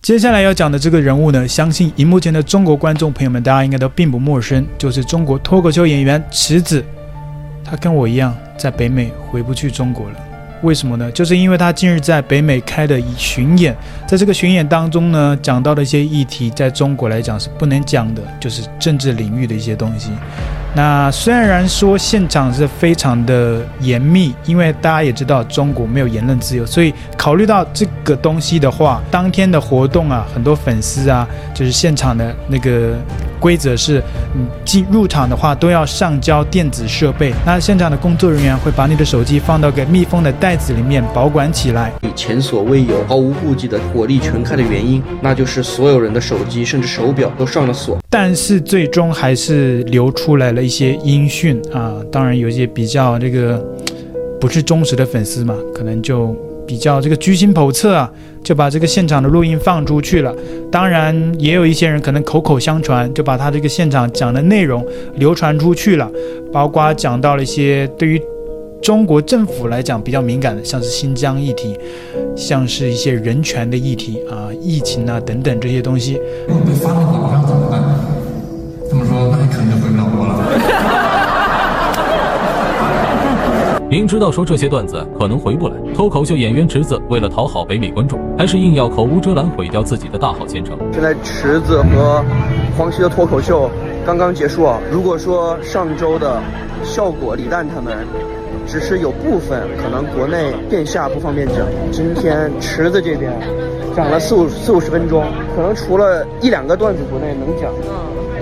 接下来要讲的这个人物呢，相信荧幕前的中国观众朋友们，大家应该都并不陌生，就是中国脱口秀演员池子。他跟我一样，在北美回不去中国了。为什么呢？就是因为他近日在北美开的巡演，在这个巡演当中呢，讲到的一些议题，在中国来讲是不能讲的，就是政治领域的一些东西。那虽然说现场是非常的严密，因为大家也知道中国没有言论自由，所以考虑到这个东西的话，当天的活动啊，很多粉丝啊，就是现场的那个规则是，你进入场的话都要上交电子设备。那现场的工作人员会把你的手机放到个密封的袋子里面保管起来。前所未有、毫无顾忌的火力全开的原因，那就是所有人的手机甚至手表都上了锁。但是最终还是流出来了。一些音讯啊，当然有一些比较这个不是忠实的粉丝嘛，可能就比较这个居心叵测啊，就把这个现场的录音放出去了。当然也有一些人可能口口相传，就把他这个现场讲的内容流传出去了，包括讲到了一些对于中国政府来讲比较敏感的，像是新疆议题，像是一些人权的议题啊、疫情啊等等这些东西。那被发到网上怎么办明知道说这些段子可能回不来，脱口秀演员池子为了讨好北美观众，还是硬要口无遮拦毁掉自己的大好前程。现在池子和黄西的脱口秀刚刚结束啊。如果说上周的效果李诞他们只是有部分可能国内线下不方便讲，今天池子这边讲了四五四五十分钟，可能除了一两个段子国内能讲。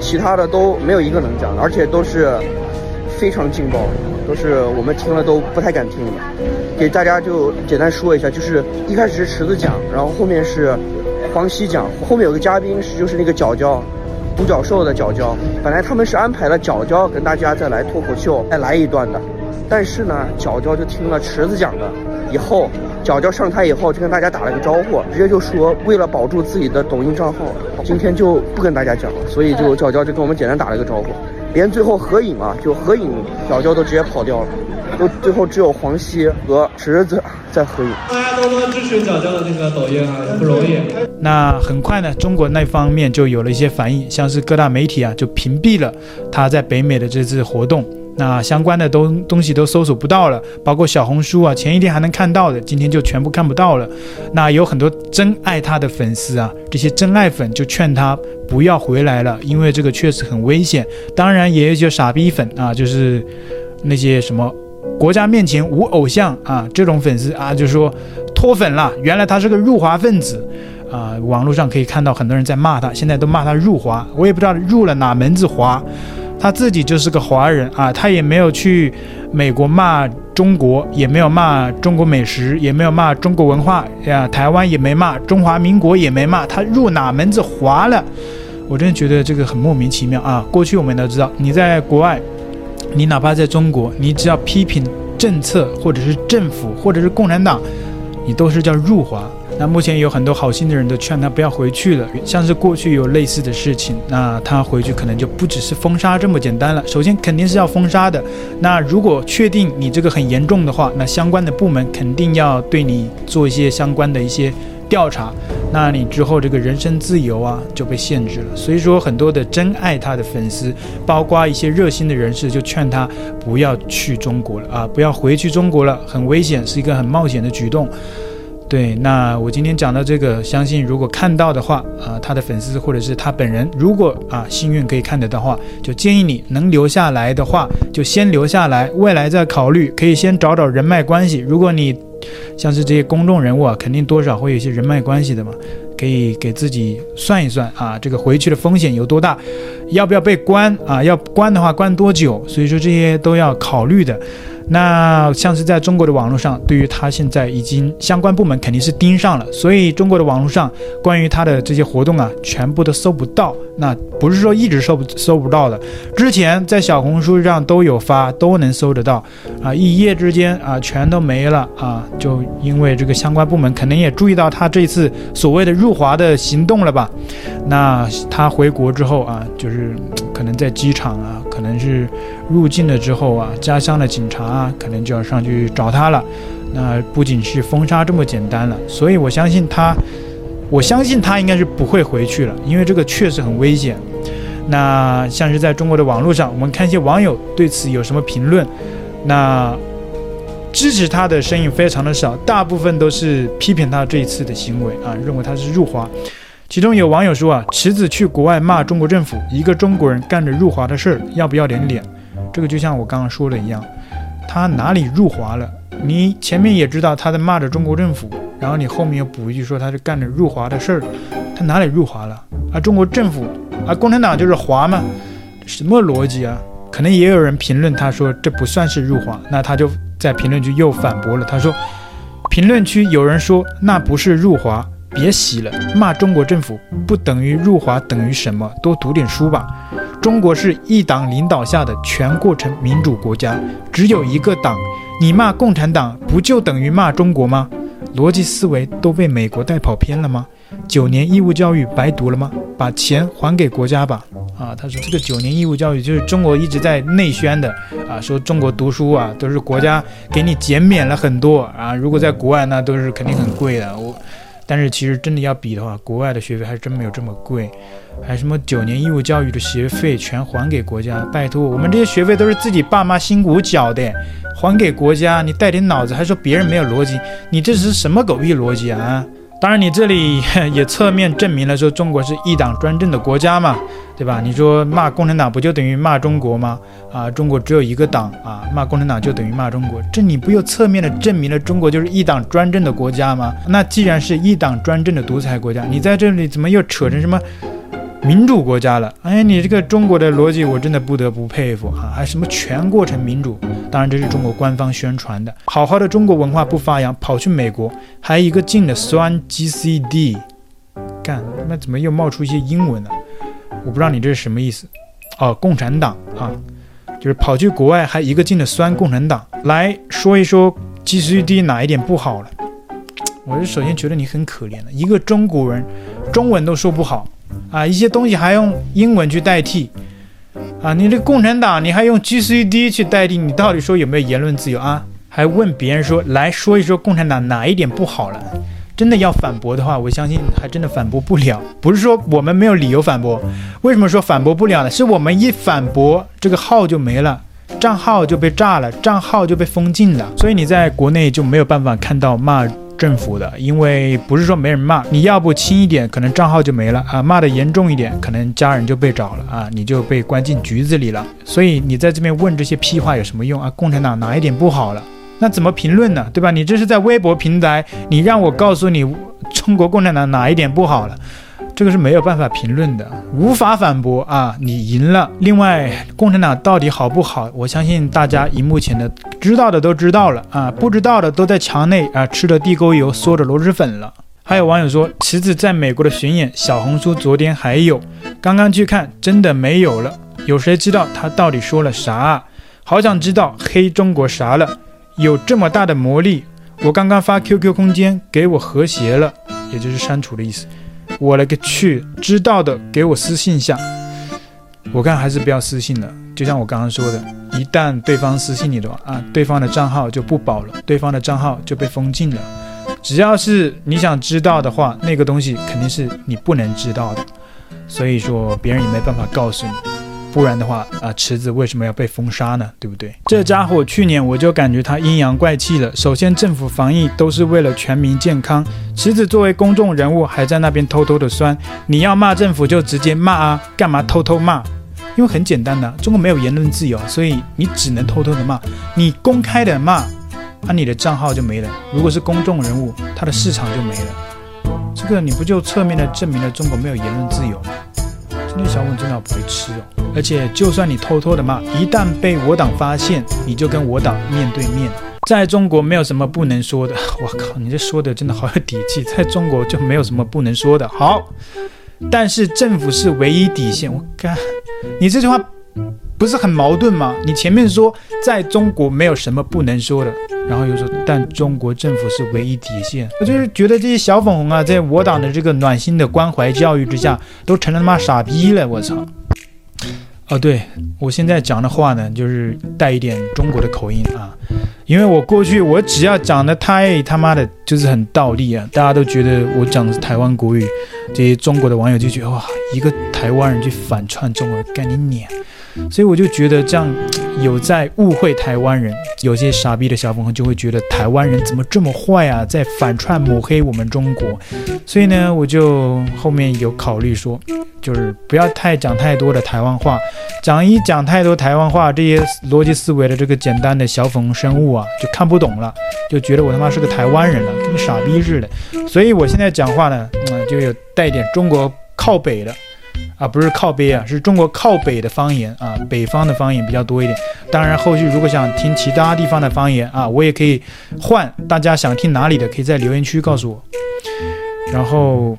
其他的都没有一个能讲的，而且都是非常劲爆，都是我们听了都不太敢听的。给大家就简单说一下，就是一开始是池子讲，然后后面是黄西讲，后面有个嘉宾是就是那个角角，独角兽的角角。本来他们是安排了角角跟大家再来脱口秀再来一段的，但是呢，角角就听了池子讲的以后。角角上台以后就跟大家打了个招呼，直接就说为了保住自己的抖音账号，今天就不跟大家讲了，所以就角角就跟我们简单打了个招呼，连最后合影啊，就合影，角角都直接跑掉了，都最后只有黄西和侄子在合影。大家多多支持角角的那个抖音啊，不容易。那很快呢，中国那方面就有了一些反应，像是各大媒体啊就屏蔽了他在北美的这次活动。那相关的东东西都搜索不到了，包括小红书啊，前一天还能看到的，今天就全部看不到了。那有很多真爱他的粉丝啊，这些真爱粉就劝他不要回来了，因为这个确实很危险。当然也有一些傻逼粉啊，就是那些什么国家面前无偶像啊这种粉丝啊，就说脱粉了，原来他是个入华分子啊。网络上可以看到很多人在骂他，现在都骂他入华，我也不知道入了哪门子华。他自己就是个华人啊，他也没有去美国骂中国，也没有骂中国美食，也没有骂中国文化呀，台湾也没骂，中华民国也没骂，他入哪门子华了？我真的觉得这个很莫名其妙啊！过去我们都知道，你在国外，你哪怕在中国，你只要批评政策或者是政府或者是共产党，你都是叫入华。那目前有很多好心的人都劝他不要回去了，像是过去有类似的事情，那他回去可能就不只是封杀这么简单了。首先肯定是要封杀的，那如果确定你这个很严重的话，那相关的部门肯定要对你做一些相关的一些调查，那你之后这个人身自由啊就被限制了。所以说很多的真爱他的粉丝，包括一些热心的人士，就劝他不要去中国了啊，不要回去中国了，很危险，是一个很冒险的举动。对，那我今天讲到这个，相信如果看到的话，啊、他的粉丝或者是他本人，如果啊幸运可以看得到的话，就建议你能留下来的话，就先留下来，未来再考虑，可以先找找人脉关系。如果你像是这些公众人物啊，肯定多少会有一些人脉关系的嘛，可以给自己算一算啊，这个回去的风险有多大，要不要被关啊？要关的话，关多久？所以说这些都要考虑的。那像是在中国的网络上，对于他现在已经相关部门肯定是盯上了，所以中国的网络上关于他的这些活动啊，全部都搜不到。那不是说一直搜不搜不到的，之前在小红书上都有发，都能搜得到啊，一夜之间啊全都没了啊，就因为这个相关部门可能也注意到他这次所谓的入华的行动了吧？那他回国之后啊，就是是可能在机场啊，可能是入境了之后啊，家乡的警察。啊，可能就要上去找他了。那不仅是封杀这么简单了，所以我相信他我相信他应该是不会回去了，因为这个确实很危险。那像是在中国的网络上，我们看一些网友对此有什么评论，那支持他的声音非常的少，大部分都是批评他这一次的行为啊，认为他是入华。其中有网友说啊，池子去国外骂中国政府，一个中国人干着入华的事儿，要不要点脸？这个就像我刚刚说的一样，他哪里入华了？你前面也知道他在骂着中国政府，然后你后面又补一句说他是干着入华的事儿，他哪里入华了？啊，中国政府啊，共产党就是华吗？什么逻辑啊？可能也有人评论他说这不算是入华，那他就在评论区又反驳了，他说，评论区有人说那不是入华。别洗了，骂中国政府不等于入华，等于什么？多读点书吧。中国是一党领导下的全过程民主国家，只有一个党。你骂共产党，不就等于骂中国吗？逻辑思维都被美国带跑偏了吗？九年义务教育白读了吗？把钱还给国家吧。啊，他说这个九年义务教育就是中国一直在内宣的啊，说中国读书啊都是国家给你减免了很多啊，如果在国外那都是肯定很贵的。但是其实真的要比的话，国外的学费还真没有这么贵，还什么九年义务教育的学费全还给国家？拜托，我们这些学费都是自己爸妈辛苦缴的，还给国家？你带点脑子，还说别人没有逻辑？你这是什么狗屁逻辑啊？当然，你这里 也侧面证明了说中国是一党专政的国家嘛，对吧？你说骂共产党不就等于骂中国吗？啊，中国只有一个党啊，骂共产党就等于骂中国，这你不又侧面的证明了中国就是一党专政的国家吗？那既然是一党专政的独裁国家，你在这里怎么又扯成什么？民主国家了，哎，你这个中国的逻辑我真的不得不佩服哈，还什么全过程民主？当然这是中国官方宣传的。好好的中国文化不发扬，跑去美国，还一个劲的酸 GCD，干，那怎么又冒出一些英文呢？我不知道你这是什么意思。哦，共产党啊，就是跑去国外还一个劲的酸共产党。来说一说 GCD 哪一点不好了？我是首先觉得你很可怜的，一个中国人，中文都说不好。啊，一些东西还用英文去代替，啊，你这共产党你还用 GCD 去代替，你到底说有没有言论自由啊？还问别人说，来说一说共产党哪一点不好了？真的要反驳的话，我相信还真的反驳不了。不是说我们没有理由反驳，为什么说反驳不了呢？是我们一反驳，这个号就没了，账号就被炸了，账号就被封禁了，所以你在国内就没有办法看到骂。政府的，因为不是说没人骂，你要不轻一点，可能账号就没了啊；骂得严重一点，可能家人就被找了啊，你就被关进局子里了。所以你在这边问这些屁话有什么用啊？共产党哪一点不好了？那怎么评论呢？对吧？你这是在微博平台，你让我告诉你中国共产党哪一点不好了？这个是没有办法评论的，无法反驳啊！你赢了。另外，共产党到底好不好？我相信大家荧幕前的知道的都知道了啊，不知道的都在墙内啊吃着地沟油，嗦着螺蛳粉了。还有网友说，池子在美国的巡演，小红书昨天还有，刚刚去看，真的没有了。有谁知道他到底说了啥？好想知道黑中国啥了？有这么大的魔力？我刚刚发 QQ 空间给我和谐了，也就是删除的意思。我勒个去！知道的给我私信一下，我看还是不要私信了。就像我刚刚说的，一旦对方私信你的话啊，对方的账号就不保了，对方的账号就被封禁了。只要是你想知道的话，那个东西肯定是你不能知道的，所以说别人也没办法告诉你。不然的话啊，池子为什么要被封杀呢？对不对？这家伙去年我就感觉他阴阳怪气了。首先，政府防疫都是为了全民健康，池子作为公众人物还在那边偷偷的酸。你要骂政府就直接骂啊，干嘛偷偷骂？因为很简单的，中国没有言论自由，所以你只能偷偷的骂。你公开的骂，那、你的账号就没了。如果是公众人物，他的市场就没了。这个你不就侧面的证明了中国没有言论自由吗？今天小文真的不会吃哦。而且，就算你偷偷的骂，一旦被我党发现，你就跟我党面对面。在中国没有什么不能说的。我靠，你这说的真的好有底气。在中国就没有什么不能说的。好，但是政府是唯一底线。我干，你这句话不是很矛盾吗？你前面说在中国没有什么不能说的，然后又说但中国政府是唯一底线。我就是觉得这些小粉红啊，在我党的这个暖心的关怀教育之下，都成了他妈傻逼了。我操！哦，对，我现在讲的话呢，就是带一点中国的口音啊，因为我过去我只要讲的太他妈的，就是很倒立啊，大家都觉得我讲的是台湾国语，这些中国的网友就觉得哇，一个台湾人去反串中国，干你娘！所以我就觉得这样有在误会台湾人，有些傻逼的小粉红就会觉得台湾人怎么这么坏啊，在反串抹黑我们中国。所以呢，我就后面有考虑说，就是不要太讲太多的台湾话，讲一讲太多台湾话，这些逻辑思维的这个简单的小粉红生物啊，就看不懂了，就觉得我他妈是个台湾人了，跟傻逼似的。所以我现在讲话呢，嗯，就有带点中国靠北的。啊，不是靠北啊，是中国靠北的方言啊，北方的方言比较多一点。当然，后续如果想听其他地方的方言啊，我也可以换。大家想听哪里的，可以在留言区告诉我。然后，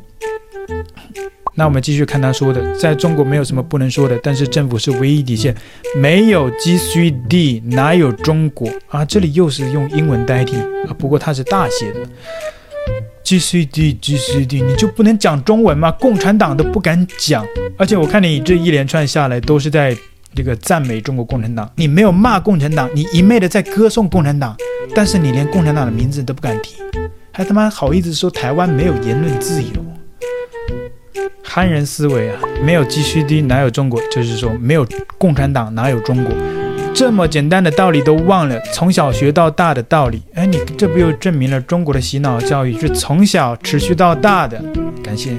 那我们继续看他说的，在中国没有什么不能说的，但是政府是唯一底线，没有 GCD 哪有中国啊？这里又是用英文代替啊，不过它是大写的。G C D G C D，你就不能讲中文吗？共产党都不敢讲，而且我看你这一连串下来都是在这个赞美中国共产党，你没有骂共产党，你一昧的在歌颂共产党，但是你连共产党的名字都不敢提，还他妈好意思说台湾没有言论自由？憨人思维啊，没有 G C D 哪有中国？就是说没有共产党哪有中国？这么简单的道理都忘了，从小学到大的道理，哎，你这不又证明了中国的洗脑教育是从小持续到大的？感谢。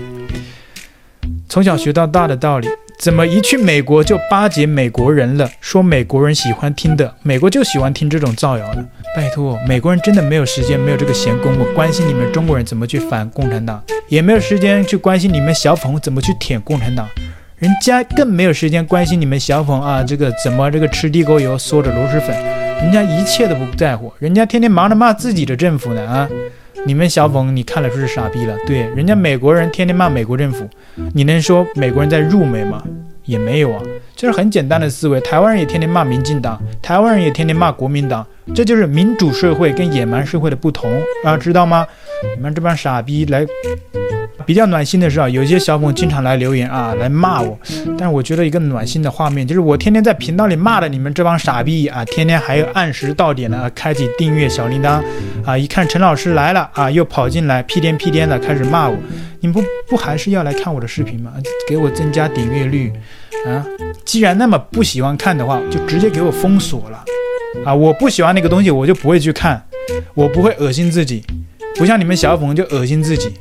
从小学到大的道理，怎么一去美国就巴结美国人了？说美国人喜欢听的，美国就喜欢听这种造谣的。拜托，美国人真的没有时间，没有这个闲工夫关心你们中国人怎么去反共产党，也没有时间去关心你们小粉红怎么去舔共产党。人家更没有时间关心你们小粉啊，这个怎么这个吃地沟油嗦着螺蛳粉，人家一切都不在乎，人家天天忙着骂自己的政府呢啊！你们小粉你看了是傻逼了，对，人家美国人天天骂美国政府，你能说美国人在入美吗？也没有啊，这是很简单的思维。台湾人也天天骂民进党，台湾人也天天骂国民党，这就是民主社会跟野蛮社会的不同啊，知道吗？你们这帮傻逼来。比较暖心的是啊，有些小粉经常来留言啊，来骂我。但是我觉得一个暖心的画面就是我天天在频道里骂的你们这帮傻逼啊，天天还有按时到点的开启订阅小铃铛啊，一看陈老师来了啊，又跑进来屁颠屁颠的开始骂我。你们不不还是要来看我的视频吗？给我增加点阅率啊！既然那么不喜欢看的话，就直接给我封锁了啊！我不喜欢那个东西，我就不会去看，我不会恶心自己。不像你们小粉就恶心自己，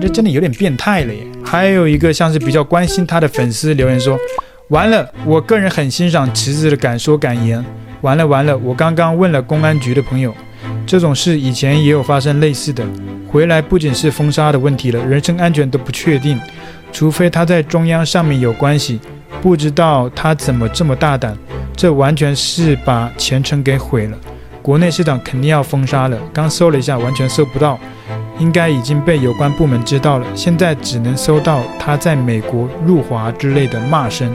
这真的有点变态了耶。还有一个像是比较关心他的粉丝留言说：“完了，我个人很欣赏池子的敢说敢言。完了完了，我刚刚问了公安局的朋友，这种事以前也有发生类似的，回来不仅是封杀的问题了，人身安全都不确定。除非他在中央上面有关系，不知道他怎么这么大胆，这完全是把前程给毁了。”国内市场肯定要封杀了，刚搜了一下，完全搜不到，应该已经被有关部门知道了。现在只能搜到他在美国入华之类的骂声，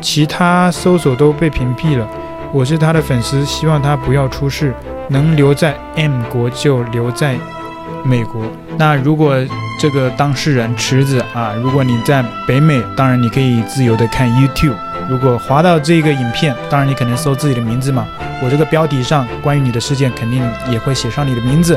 其他搜索都被屏蔽了。我是他的粉丝，希望他不要出事，能留在 M 国就留在美国。那如果这个当事人池子啊，如果你在北美，当然你可以自由的看 YouTube。如果滑到这个影片，当然你可能搜自己的名字嘛。我这个标题上关于你的事件肯定也会写上你的名字。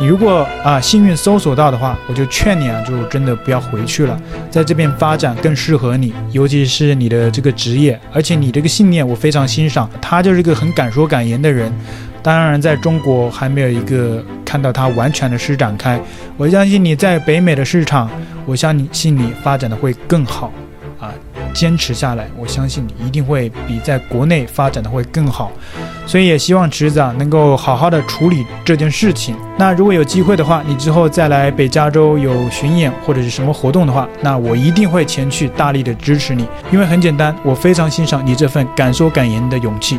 你如果啊幸运搜索到的话，我就劝你啊，就真的不要回去了，在这边发展更适合你，尤其是你的这个职业，而且你这个信念我非常欣赏。他就是一个很敢说敢言的人，当然在中国还没有一个看到他完全的施展开。我相信你在北美的市场，我相信你发展的会更好。坚持下来，我相信你一定会比在国内发展的会更好，所以也希望池子啊能够好好的处理这件事情。那如果有机会的话，你之后再来北加州有巡演或者是什么活动的话，那我一定会前去大力的支持你，因为很简单，我非常欣赏你这份敢说敢言的勇气。